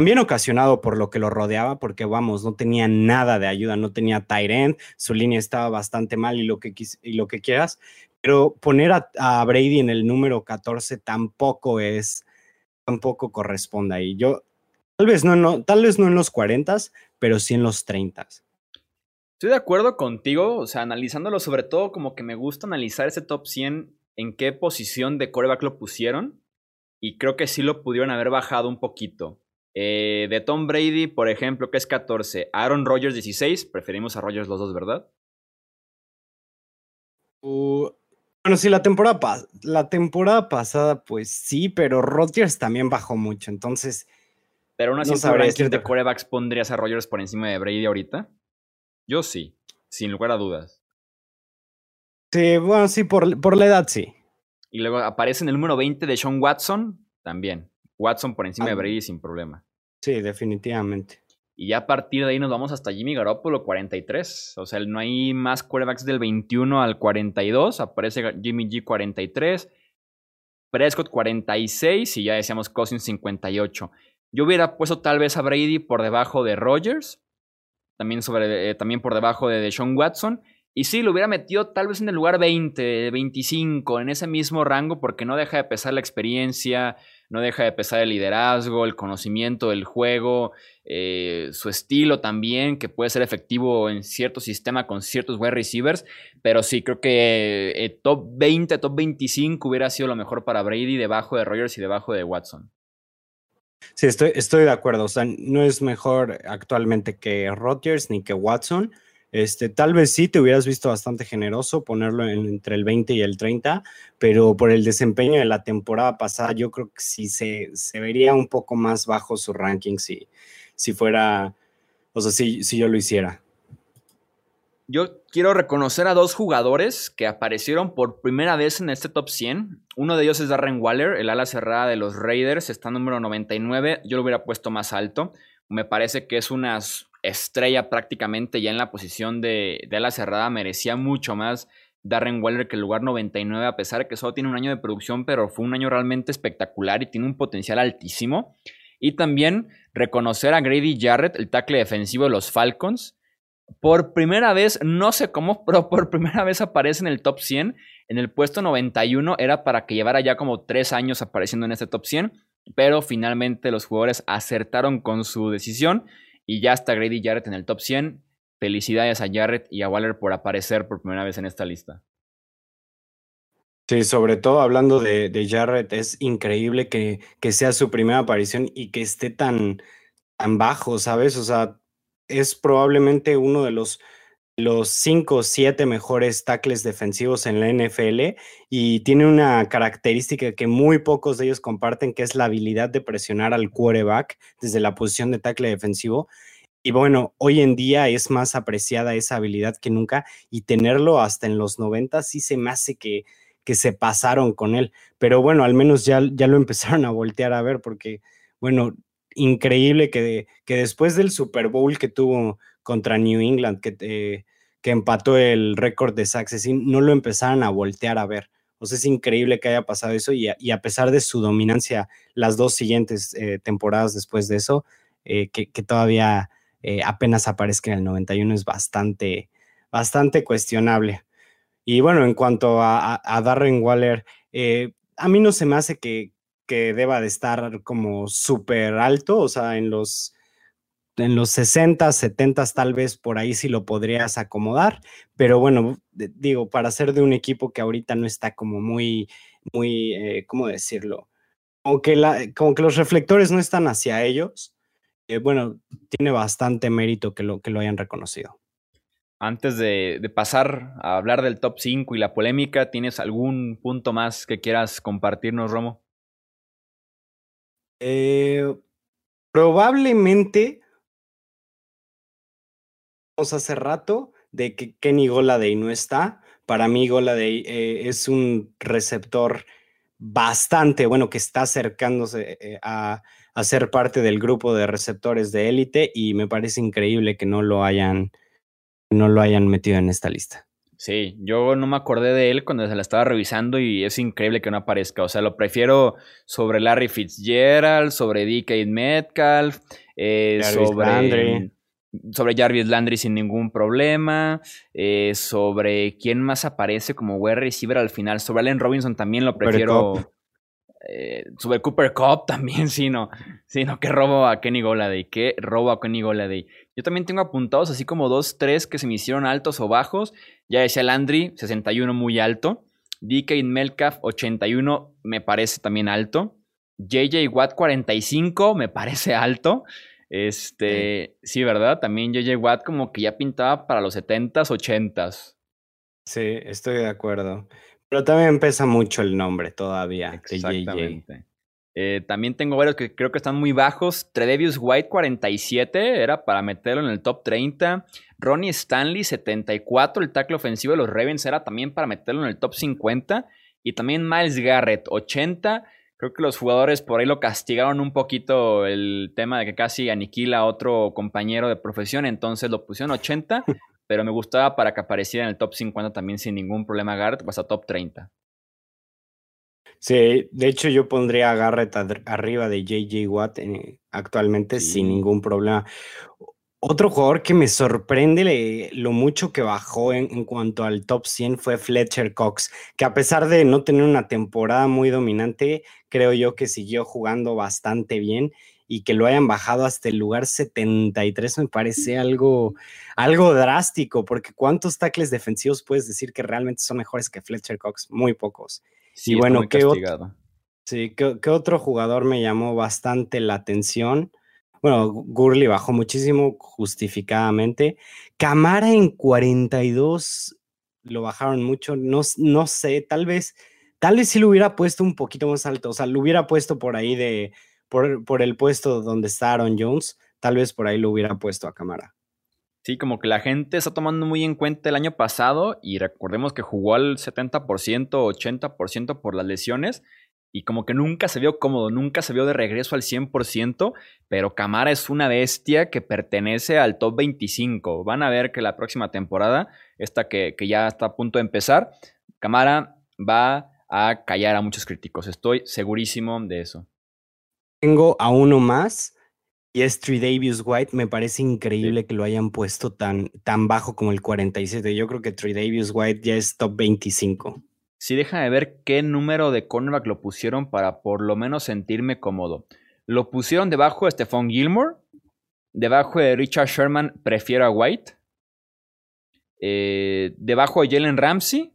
también ocasionado por lo que lo rodeaba, porque vamos, no tenía nada de ayuda, no tenía tight end, su línea estaba bastante mal y lo que, y lo que quieras, pero poner a, Brady en el número 14 tampoco es, tampoco corresponde ahí. Yo, tal vez no, no, tal vez no en los 40, pero sí en los 30. Estoy de acuerdo contigo, o sea, analizándolo sobre todo como que me gusta analizar ese top 100 en qué posición de coreback lo pusieron y creo que sí lo pudieron haber bajado un poquito. Eh, de Tom Brady, por ejemplo, que es 14, Aaron Rodgers 16, preferimos a Rodgers los dos, ¿verdad? Uh, bueno, sí, la temporada, la temporada pasada, pues sí, pero Rodgers también bajó mucho, entonces... Pero aún así, no de corebacks pondrías a Rodgers por encima de Brady ahorita? Yo sí, sin lugar a dudas. Sí, bueno, sí, por, por la edad sí. Y luego aparece en el número 20 de Sean Watson, también. Watson por encima de Brady sin problema. Sí, definitivamente. Y ya a partir de ahí nos vamos hasta Jimmy Garoppolo 43. O sea, no hay más quarterbacks del 21 al 42. Aparece Jimmy G 43. Prescott 46 y ya decíamos Cousins 58. Yo hubiera puesto tal vez a Brady por debajo de Rogers también, sobre, eh, también por debajo de Deshaun Watson. Y sí, lo hubiera metido tal vez en el lugar 20, 25, en ese mismo rango, porque no deja de pesar la experiencia, no deja de pesar el liderazgo, el conocimiento del juego, eh, su estilo también, que puede ser efectivo en cierto sistema con ciertos wide receivers. Pero sí, creo que eh, top 20, top 25 hubiera sido lo mejor para Brady, debajo de Rogers y debajo de Watson. Sí, estoy, estoy de acuerdo. O sea, no es mejor actualmente que Rodgers ni que Watson. Este, tal vez sí te hubieras visto bastante generoso ponerlo entre el 20 y el 30, pero por el desempeño de la temporada pasada, yo creo que sí se, se vería un poco más bajo su ranking si, si fuera, o sea, si, si yo lo hiciera. Yo quiero reconocer a dos jugadores que aparecieron por primera vez en este top 100. Uno de ellos es Darren Waller, el ala cerrada de los Raiders, está número 99. Yo lo hubiera puesto más alto. Me parece que es una estrella prácticamente ya en la posición de, de ala cerrada. Merecía mucho más Darren Waller que el lugar 99, a pesar de que solo tiene un año de producción, pero fue un año realmente espectacular y tiene un potencial altísimo. Y también reconocer a Grady Jarrett, el tackle defensivo de los Falcons por primera vez, no sé cómo, pero por primera vez aparece en el top 100. En el puesto 91 era para que llevara ya como tres años apareciendo en este top 100, pero finalmente los jugadores acertaron con su decisión y ya está Grady Jarrett en el top 100. Felicidades a Jarrett y a Waller por aparecer por primera vez en esta lista. Sí, sobre todo hablando de, de Jarrett, es increíble que, que, sea su primera aparición y que esté tan, tan bajo, ¿sabes? O sea, es probablemente uno de los, los cinco o siete mejores tackles defensivos en la NFL y tiene una característica que muy pocos de ellos comparten, que es la habilidad de presionar al quarterback desde la posición de tackle defensivo. Y bueno, hoy en día es más apreciada esa habilidad que nunca y tenerlo hasta en los 90 sí se me hace que, que se pasaron con él. Pero bueno, al menos ya, ya lo empezaron a voltear a ver porque, bueno, increíble que, que después del Super Bowl que tuvo contra New England, que, eh, que empató el récord de sacks, no lo empezaron a voltear a ver. O sea, es increíble que haya pasado eso y a, pesar de su dominancia las dos siguientes eh, temporadas después de eso, eh, que, todavía apenas aparezca en el 91 es bastante, bastante cuestionable. Y bueno, en cuanto a, Darren Waller, a mí no se me hace que, que deba de estar como súper alto, o sea, en los, en los 60, 70 tal vez por ahí sí lo podrías acomodar, pero bueno, digo, para ser de un equipo que ahorita no está como muy, muy, eh, ¿cómo decirlo? Como que, la, como que los reflectores no están hacia ellos, eh, bueno, tiene bastante mérito que lo, que lo hayan reconocido. Antes de, de, pasar a hablar del top 5 y la polémica, ¿tienes algún punto más que quieras compartirnos, Romo? Eh, probablemente hace rato de que Kenny Goladay no está. Para mí Goladay eh, es un receptor bastante bueno que está acercándose eh, a, a, ser parte del grupo de receptores de élite y me parece increíble que no lo hayan no lo hayan metido en esta lista. Sí, yo no me acordé de él cuando se la estaba revisando y es increíble que no aparezca. O sea, lo prefiero sobre Larry Fitzgerald, sobre DK Metcalf, eh, sobre, sobre Jarvis Landry sin ningún problema, eh, sobre quién más aparece como wide receiver al final. Sobre Allen Robinson también lo prefiero. Eh, Super Cooper Cup también, sí, no. Sí, no, qué robo a Kenny Goladay. Qué robo a Kenny Goladay. Yo también tengo apuntados así como dos, tres que se me hicieron altos o bajos. Ya decía Landry, 61 muy alto. DK Melcalf, 81, me parece también alto. JJ Watt, 45, me parece alto. Este, sí, ¿verdad? También JJ Watt como que ya pintaba para los 70s, 80s. Sí, estoy de acuerdo. Pero también pesa mucho el nombre todavía Exactamente. Eh, también tengo varios que creo que están muy bajos. Tredevius White 47 era para meterlo en el top 30. Ronnie Stanley 74, el tackle ofensivo de los Ravens era también para meterlo en el top 50. Y también Miles Garrett 80. Creo que los jugadores por ahí lo castigaron un poquito el tema de que casi aniquila a otro compañero de profesión, entonces lo pusieron 80. pero me gustaba para que apareciera en el top 50 también sin ningún problema Garrett, pues a top 30. Sí, de hecho yo pondría a Garrett arriba de JJ Watt eh, actualmente sin ningún problema. Otro jugador que me sorprende lo mucho que bajó en, en, cuanto al top 100 fue Fletcher Cox, que a pesar de no tener una temporada muy dominante, creo yo que siguió jugando bastante bien y que lo hayan bajado hasta el lugar 73 me parece algo, algo drástico, porque ¿cuántos tackles defensivos puedes decir que realmente son mejores que Fletcher Cox? Muy pocos. Sí, y bueno, ¿qué, otro, sí, ¿qué, otro jugador me llamó bastante la atención? Bueno, Gurley bajó muchísimo justificadamente. Camara en 42 lo bajaron mucho, no, no sé, tal vez, tal vez sí lo hubiera puesto un poquito más alto, o sea, lo hubiera puesto por ahí de por, el puesto donde está Aaron Jones, tal vez por ahí lo hubiera puesto a cámara. Sí, como que la gente está tomando muy en cuenta el año pasado y recordemos que jugó al 70%, 80% por las lesiones y como que nunca se vio cómodo, nunca se vio de regreso al 100%, pero Camara es una bestia que pertenece al top 25. Van a ver que la próxima temporada, esta que, que ya está a punto de empezar, Camara va a callar a muchos críticos. Estoy segurísimo de eso. Tengo a uno más y es Davis White. Me parece increíble que lo hayan puesto tan, tan bajo como el 47. Yo creo que Davis White ya es top 25. Sí, déjame ver qué número de cornerback lo pusieron para por lo menos sentirme cómodo. Lo pusieron debajo de Stephon Gilmore. Debajo de Richard Sherman, prefiero a White. Eh, debajo de Jalen Ramsey,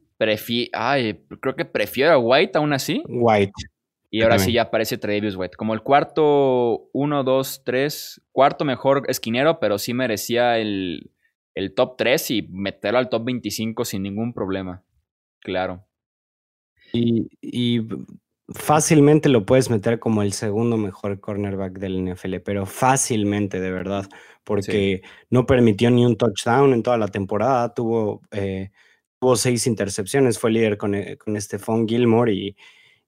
Ay, creo que prefiero a White aún así. White. Y ahora sí ya aparece Tredavious White. Como el cuarto, uno, dos, tres, cuarto mejor esquinero, pero sí merecía el, top 3 y meterlo al top 25 sin ningún problema. Claro. Y, fácilmente lo puedes meter como el segundo mejor cornerback del NFL, pero fácilmente, de verdad, porque no permitió ni un touchdown en toda la temporada, tuvo, eh, tuvo seis intercepciones, fue líder con, eh, con Stephon Gilmore y,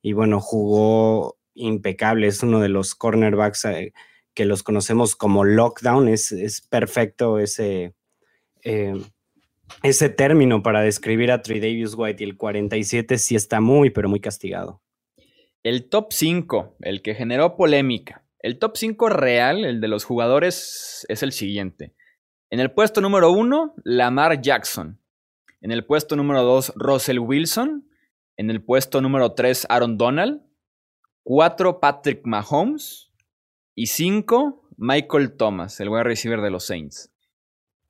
y bueno, jugó impecable, es uno de los cornerbacks eh, que los conocemos como lockdown, es, es perfecto ese, eh, ese término para describir a Davis White y el 47 sí está muy, pero muy castigado. El top 5, el que generó polémica. El top 5 real, el de los jugadores, es el siguiente. En el puesto número 1, Lamar Jackson. En el puesto número 2, Russell Wilson. En el puesto número 3, Aaron Donald. 4, Patrick Mahomes. Y 5, Michael Thomas, el wide receiver de los Saints.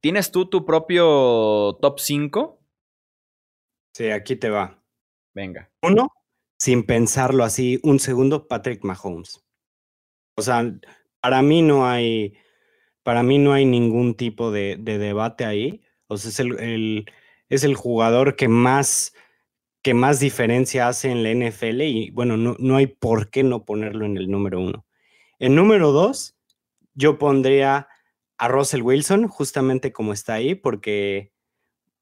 ¿Tienes tú tu propio top 5? Sí, aquí te va. Venga. Uno, sin pensarlo así, un segundo, Patrick Mahomes. O sea, para mí no hay, para mí no hay ningún tipo de, debate ahí. O sea, es el, es el jugador que más que más diferencia hace en la NFL y bueno, no, no hay por qué no ponerlo en el número uno. En número dos, yo pondría a Russell Wilson, justamente como está ahí, porque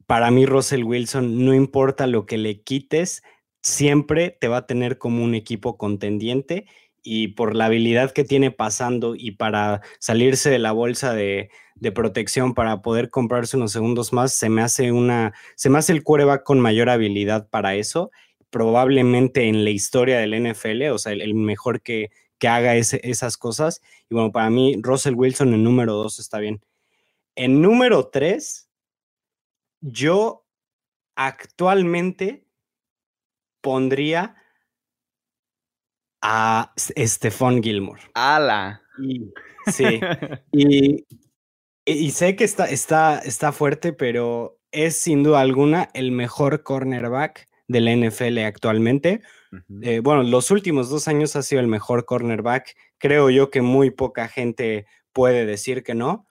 para mí Russell Wilson, no importa lo que le quites, siempre te va a tener como un equipo contendiente y por la habilidad que tiene pasando y para salirse de la bolsa de, protección para poder comprarse unos segundos más, se me hace una, se me hace el quarterback con mayor habilidad para eso, probablemente en la historia del NFL, o sea, el, mejor que, que haga esas cosas. Y bueno, para mí, Russell Wilson en número dos está bien. En número tres, yo actualmente pondría a Stephon Gilmore. ¡Hala! sí. y, y, sé que está, está, está fuerte, pero es sin duda alguna el mejor cornerback del NFL actualmente. Eh, bueno, los últimos dos años ha sido el mejor cornerback. Creo yo que muy poca gente puede decir que no.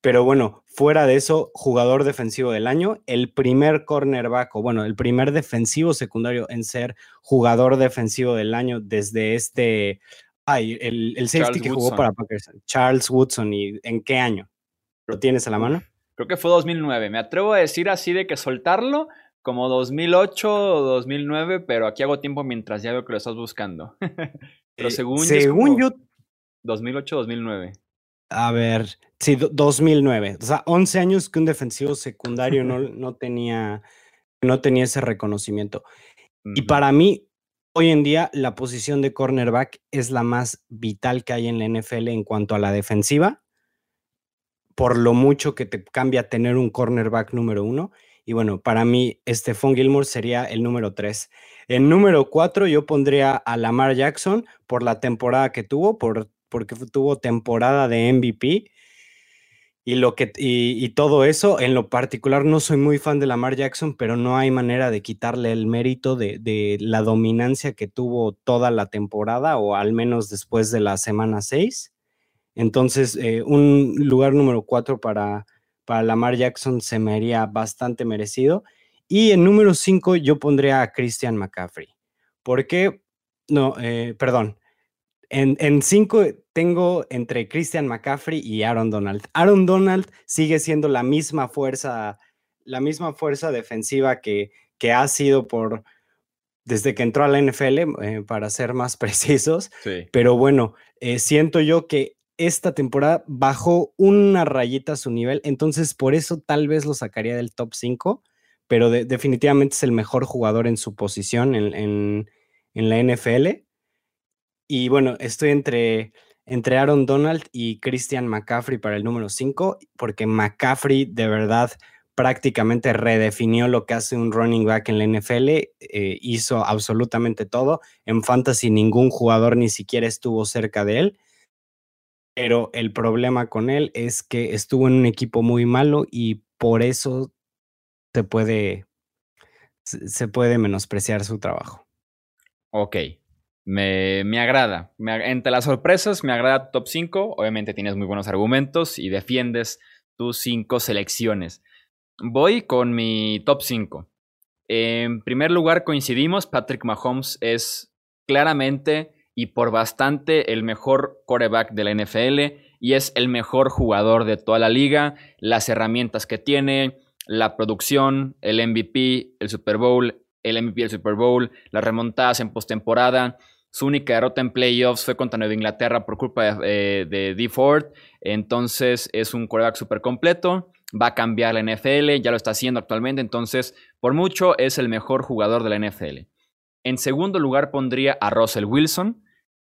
Pero bueno, fuera de eso, jugador defensivo del año, el primer cornerback, o bueno, el primer defensivo secundario en ser jugador defensivo del año desde este, ay, el, el safety que jugó para Packers, Charles Woodson, ¿y en qué año? ¿Lo tienes a la mano? Creo que fue 2009. Me atrevo a decir así de que soltarlo como 2008 o 2009, pero aquí hago tiempo mientras ya veo que lo estás buscando. pero según, según yo... 2008-2009. A ver, sí, 2009. O sea, 11 años que un defensivo secundario no, no, tenía, no tenía ese reconocimiento. Y para mí, hoy en día, la posición de cornerback es la más vital que hay en la NFL en cuanto a la defensiva, por lo mucho que te cambia tener un cornerback número uno. Y bueno, para mí, Stephon Gilmore sería el número tres. En número cuatro, yo pondría a Lamar Jackson por la temporada que tuvo, por porque tuvo temporada de MVP y, lo que, y, todo eso. En lo particular, no soy muy fan de Lamar Jackson, pero no hay manera de quitarle el mérito de, la dominancia que tuvo toda la temporada, o al menos después de la semana 6. Entonces, eh, un lugar número 4 para, para Lamar Jackson se me haría bastante merecido. Y en número 5 yo pondría a Christian McCaffrey. ¿Por qué? No, eh, perdón. En, cinco tengo entre Christian McCaffrey y Aaron Donald. Aaron Donald sigue siendo la misma fuerza, la misma fuerza defensiva que, que ha sido por desde que entró a la NFL, eh, para ser más precisos. Pero bueno, eh, siento yo que esta temporada bajó una rayita su nivel, entonces por eso tal vez lo sacaría del top 5, pero definitivamente es el mejor jugador en su posición en, en, en la NFL. Y bueno, estoy entre, entre Aaron Donald y Christian McCaffrey para el número 5, porque McCaffrey de verdad prácticamente redefinió lo que hace un running back en la NFL, eh, hizo absolutamente todo. En fantasy ningún jugador ni siquiera estuvo cerca de él, pero el problema con él es que estuvo en un equipo muy malo y por eso se puede, se puede menospreciar su trabajo. Ok, me, me agrada. entre las sorpresas, me agrada top 5. Obviamente tienes muy buenos argumentos y defiendes tus 5 selecciones. Voy con mi top 5. En primer lugar, coincidimos. Patrick Mahomes es claramente y por bastante el mejor quarterback de la NFL y es el mejor jugador de toda la liga. Las herramientas que tiene, la producción, el MVP, el Super Bowl, el MVP del Super Bowl, las remontadas en postemporada. Su única derrota en playoffs fue contra Nueva Inglaterra por culpa de, eh, D. Ford. Entonces es un quarterback súper completo. Va a cambiar la NFL, ya lo está haciendo actualmente. Entonces, por mucho, es el mejor jugador de la NFL. En segundo lugar pondría a Russell Wilson.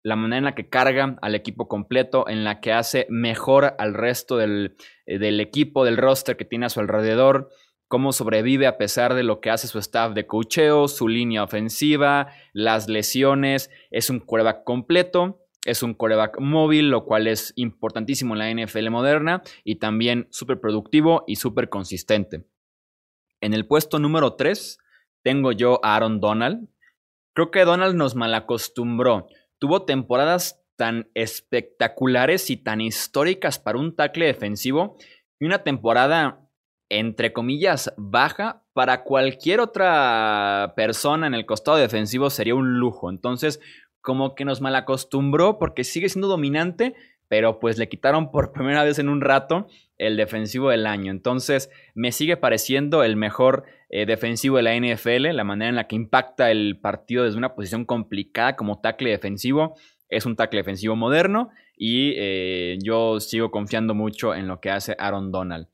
La manera en la que carga al equipo completo, en la que hace mejor al resto del, eh, del equipo, del roster que tiene a su alrededor cómo sobrevive a pesar de lo que hace su staff de cocheo, su línea ofensiva, las lesiones. Es un quarterback completo, es un quarterback móvil, lo cual es importantísimo en la NFL moderna y también súper productivo y súper consistente. En el puesto número 3 tengo yo a Aaron Donald. Creo que Donald nos malacostumbró. Tuvo temporadas tan espectaculares y tan históricas para un tackle defensivo y una temporada entre comillas, baja, para cualquier otra persona en el costado defensivo sería un lujo. Entonces, como que nos malacostumbró porque sigue siendo dominante, pero pues le quitaron por primera vez en un rato el defensivo del año. Entonces, me sigue pareciendo el mejor eh, defensivo de la NFL, la manera en la que impacta el partido desde una posición complicada como tackle defensivo. Es un tackle defensivo moderno y eh, yo sigo confiando mucho en lo que hace Aaron Donald.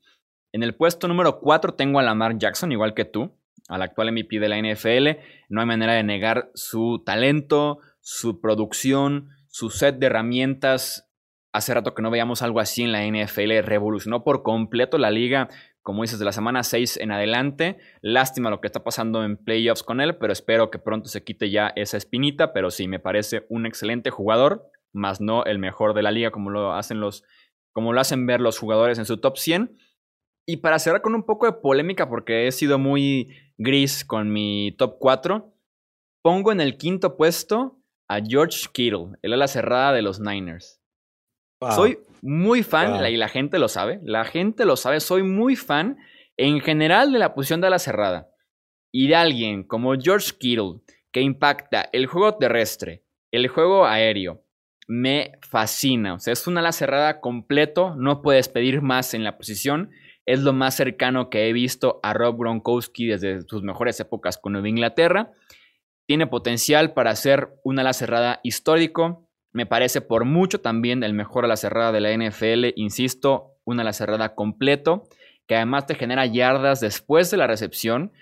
En el puesto número 4 tengo a Lamar Jackson, igual que tú, al actual MVP de la NFL. No hay manera de negar su talento, su producción, su set de herramientas. Hace rato que no veíamos algo así en la NFL. Revolucionó por completo la liga como dices, de la semana 6 en adelante. Lástima lo que está pasando en playoffs con él, pero espero que pronto se quite ya esa espinita. Pero sí, me parece un excelente jugador, más no el mejor de la liga como lo hacen los, como lo hacen ver los jugadores en su top 100. Y para cerrar con un poco de polémica, porque he sido muy gris con mi top 4, pongo en el quinto puesto a George Kittle, el ala cerrada de los Niners. Soy muy fan, y la gente lo sabe, la gente lo sabe, soy muy fan en general de la posición de ala cerrada. Y de alguien como George Kittle, que impacta el juego terrestre, el juego aéreo, me fascina. O sea, es una ala cerrada completo, no puedes pedir más en la posición. Es lo más cercano que he visto a Rob Gronkowski desde sus mejores épocas con Nueva Inglaterra. Tiene potencial para ser un ala cerrada histórico. Me parece por mucho también el mejor ala cerrada de la NFL. Insisto, un ala cerrada completo, que además te genera yardas después de la recepción,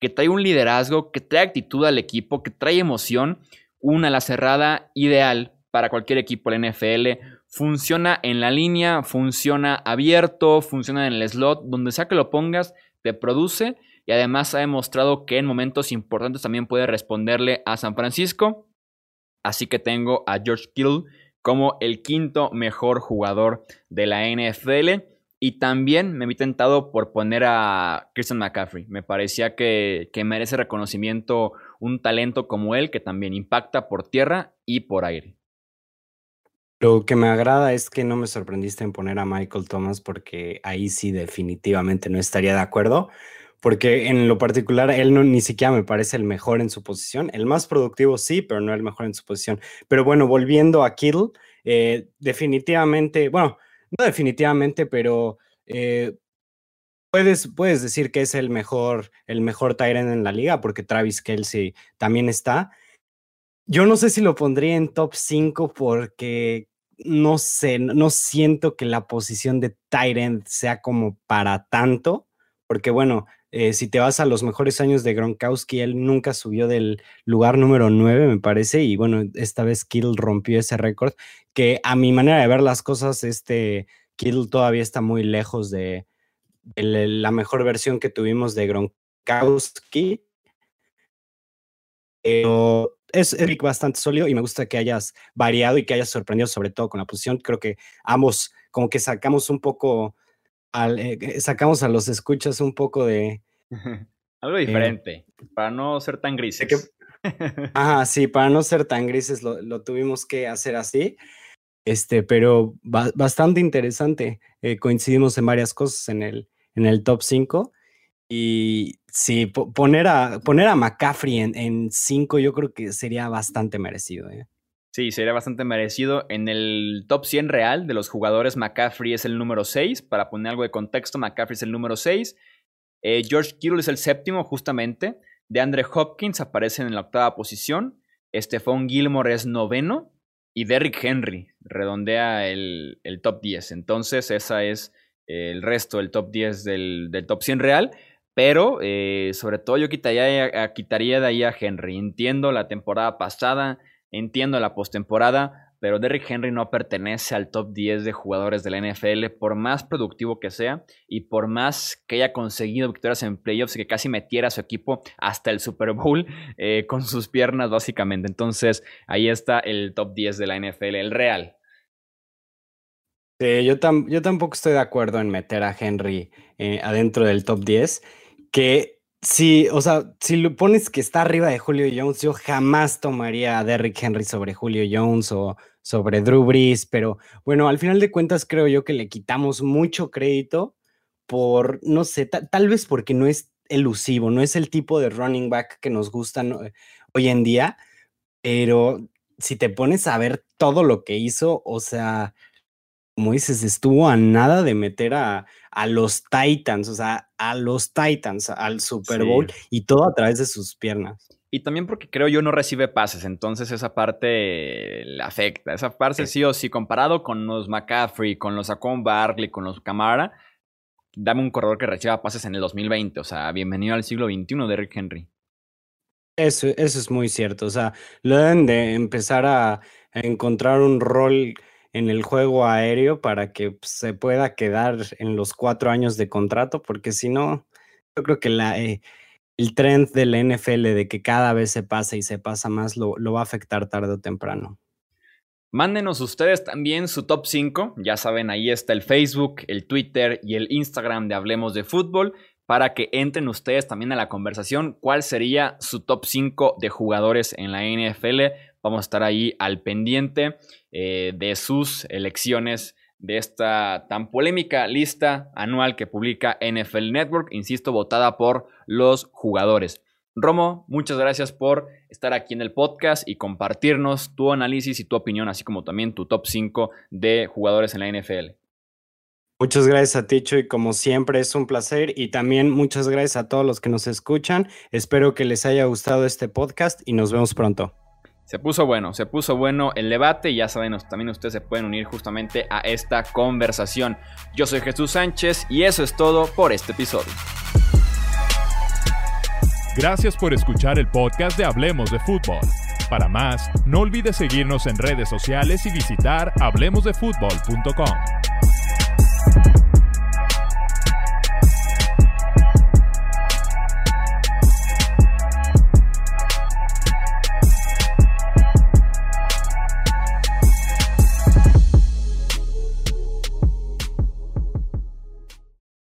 que trae un liderazgo, que trae actitud al equipo, que trae emoción. Una ala cerrada ideal para cualquier equipo de la NFL. Funciona en la línea, funciona abierto, funciona en el slot, donde sea que lo pongas, te produce y además ha demostrado que en momentos importantes también puede responderle a San Francisco. Así que tengo a George Kittle como el quinto mejor jugador de la NFL. Y también me vi tentado por poner a Christian McCaffrey. Me parecía que, que, merece reconocimiento un talento como él, que también impacta por tierra y por aire. Lo que me agrada es que no me sorprendiste en poner a Michael Thomas porque ahí sí definitivamente no estaría de acuerdo porque en lo particular él no, ni siquiera me parece el mejor en su posición. El más productivo sí, pero no el mejor en su posición. Pero bueno, volviendo a Kittle, eh, definitivamente, bueno, no definitivamente, pero eh, puedes, puedes decir que es el mejor, el mejor Tyrant en la liga, porque Travis Kelsey también está. Yo no sé si lo pondría en top 5 porque no sé, no siento que la posición de Tyrant sea como para tanto, porque bueno, eh, si te vas a los mejores años de Gronkowski, él nunca subió del lugar número 9, me parece, y bueno, esta vez Kittle rompió ese récord, que a mi manera de ver las cosas, este Kittle todavía está muy lejos de, la mejor versión que tuvimos de Gronkowski. Pero es, es bastante sólido y me gusta que hayas variado y que hayas sorprendido sobre todo con la posición. Creo que ambos como que sacamos un poco eh, sacamos a los escuchas un poco de... Algo eh, diferente, para no ser tan grises. ajá, sí, para no ser tan grises lo, tuvimos que hacer así. Este, pero bastante interesante. Eh, coincidimos en varias cosas en el, en el top 5. Y sí, poner, a, poner a McCaffrey en 5 yo creo que sería bastante merecido. ¿eh? Sí, sería bastante merecido. En el top 100 real de los jugadores, McCaffrey es el número 6. Para poner algo de contexto, McCaffrey es el número 6. Eh, George Kittle es el séptimo, justamente. De Andre Hopkins aparece en la octava posición. Stephon Gilmore es noveno. Y Derrick Henry redondea el, top 10. Entonces, esa es el resto del top 10 del, top 100 real. Pero, eh, sobre todo, yo quitaría, quitaría de ahí a Henry. Entiendo la temporada pasada Entiendo la postemporada, pero Derrick Henry no pertenece al top 10 de jugadores de la NFL, por más productivo que sea y por más que haya conseguido victorias en playoffs y que casi metiera a su equipo hasta el Super Bowl eh, con sus piernas, básicamente. Entonces, ahí está el top 10 de la NFL, el real. yo, yo tampoco estoy de acuerdo en meter a Henry eh, adentro del top 10, que Sí, o sea, si lo pones que está arriba de Julio Jones, yo jamás tomaría a Derrick Henry sobre Julio Jones o sobre Drew Brees, pero bueno, al final de cuentas creo yo que le quitamos mucho crédito por, no sé, tal vez porque no es elusivo, no es el tipo de running back que nos gusta hoy en día, pero si te pones a ver todo lo que hizo, o sea, como dices, estuvo a nada de meter a, a los Titans, o sea, a los Titans, al Super Bowl y todo a través de sus piernas. Y también porque creo yo no recibe pases, entonces esa parte le afecta. Esa parte sí, o sí, comparado con los McCaffrey, con los Acon Barkley, con los Camara, dame un corredor que reciba pases en el 2020. O sea, bienvenido al siglo XXI de Rick Henry. Eso, eso es muy cierto. O sea, lo deben de empezar a encontrar un rol en el juego aéreo para que pues, se pueda quedar en los cuatro años de contrato, porque si no, yo creo que la, eh, el trend del NFL de que cada vez se pasa y se pasa más lo, lo va a afectar tarde o temprano. Mándenos ustedes también su top 5. Ya saben, ahí está el Facebook, el Twitter y el Instagram de Hablemos de Fútbol para que entren ustedes también a la conversación. ¿Cuál sería su top 5 de jugadores en la NFL? Vamos a estar ahí al pendiente eh, de sus elecciones de esta tan polémica lista anual que publica NFL Network, insisto, votada por los jugadores. Romo, muchas gracias por estar aquí en el podcast y compartirnos tu análisis y tu opinión, así como también tu top 5 de jugadores en la NFL. Muchas gracias a Ticho y como siempre es un placer y también muchas gracias a todos los que nos escuchan. Espero que les haya gustado este podcast y nos vemos pronto. Se puso bueno, se puso bueno el debate ya saben, también ustedes se pueden unir justamente a esta conversación. Yo soy Jesús Sánchez y eso es todo por este episodio. Gracias por escuchar el podcast de Hablemos de Fútbol. Para más, no olvides seguirnos en redes sociales y visitar hablemosdefutbol.com.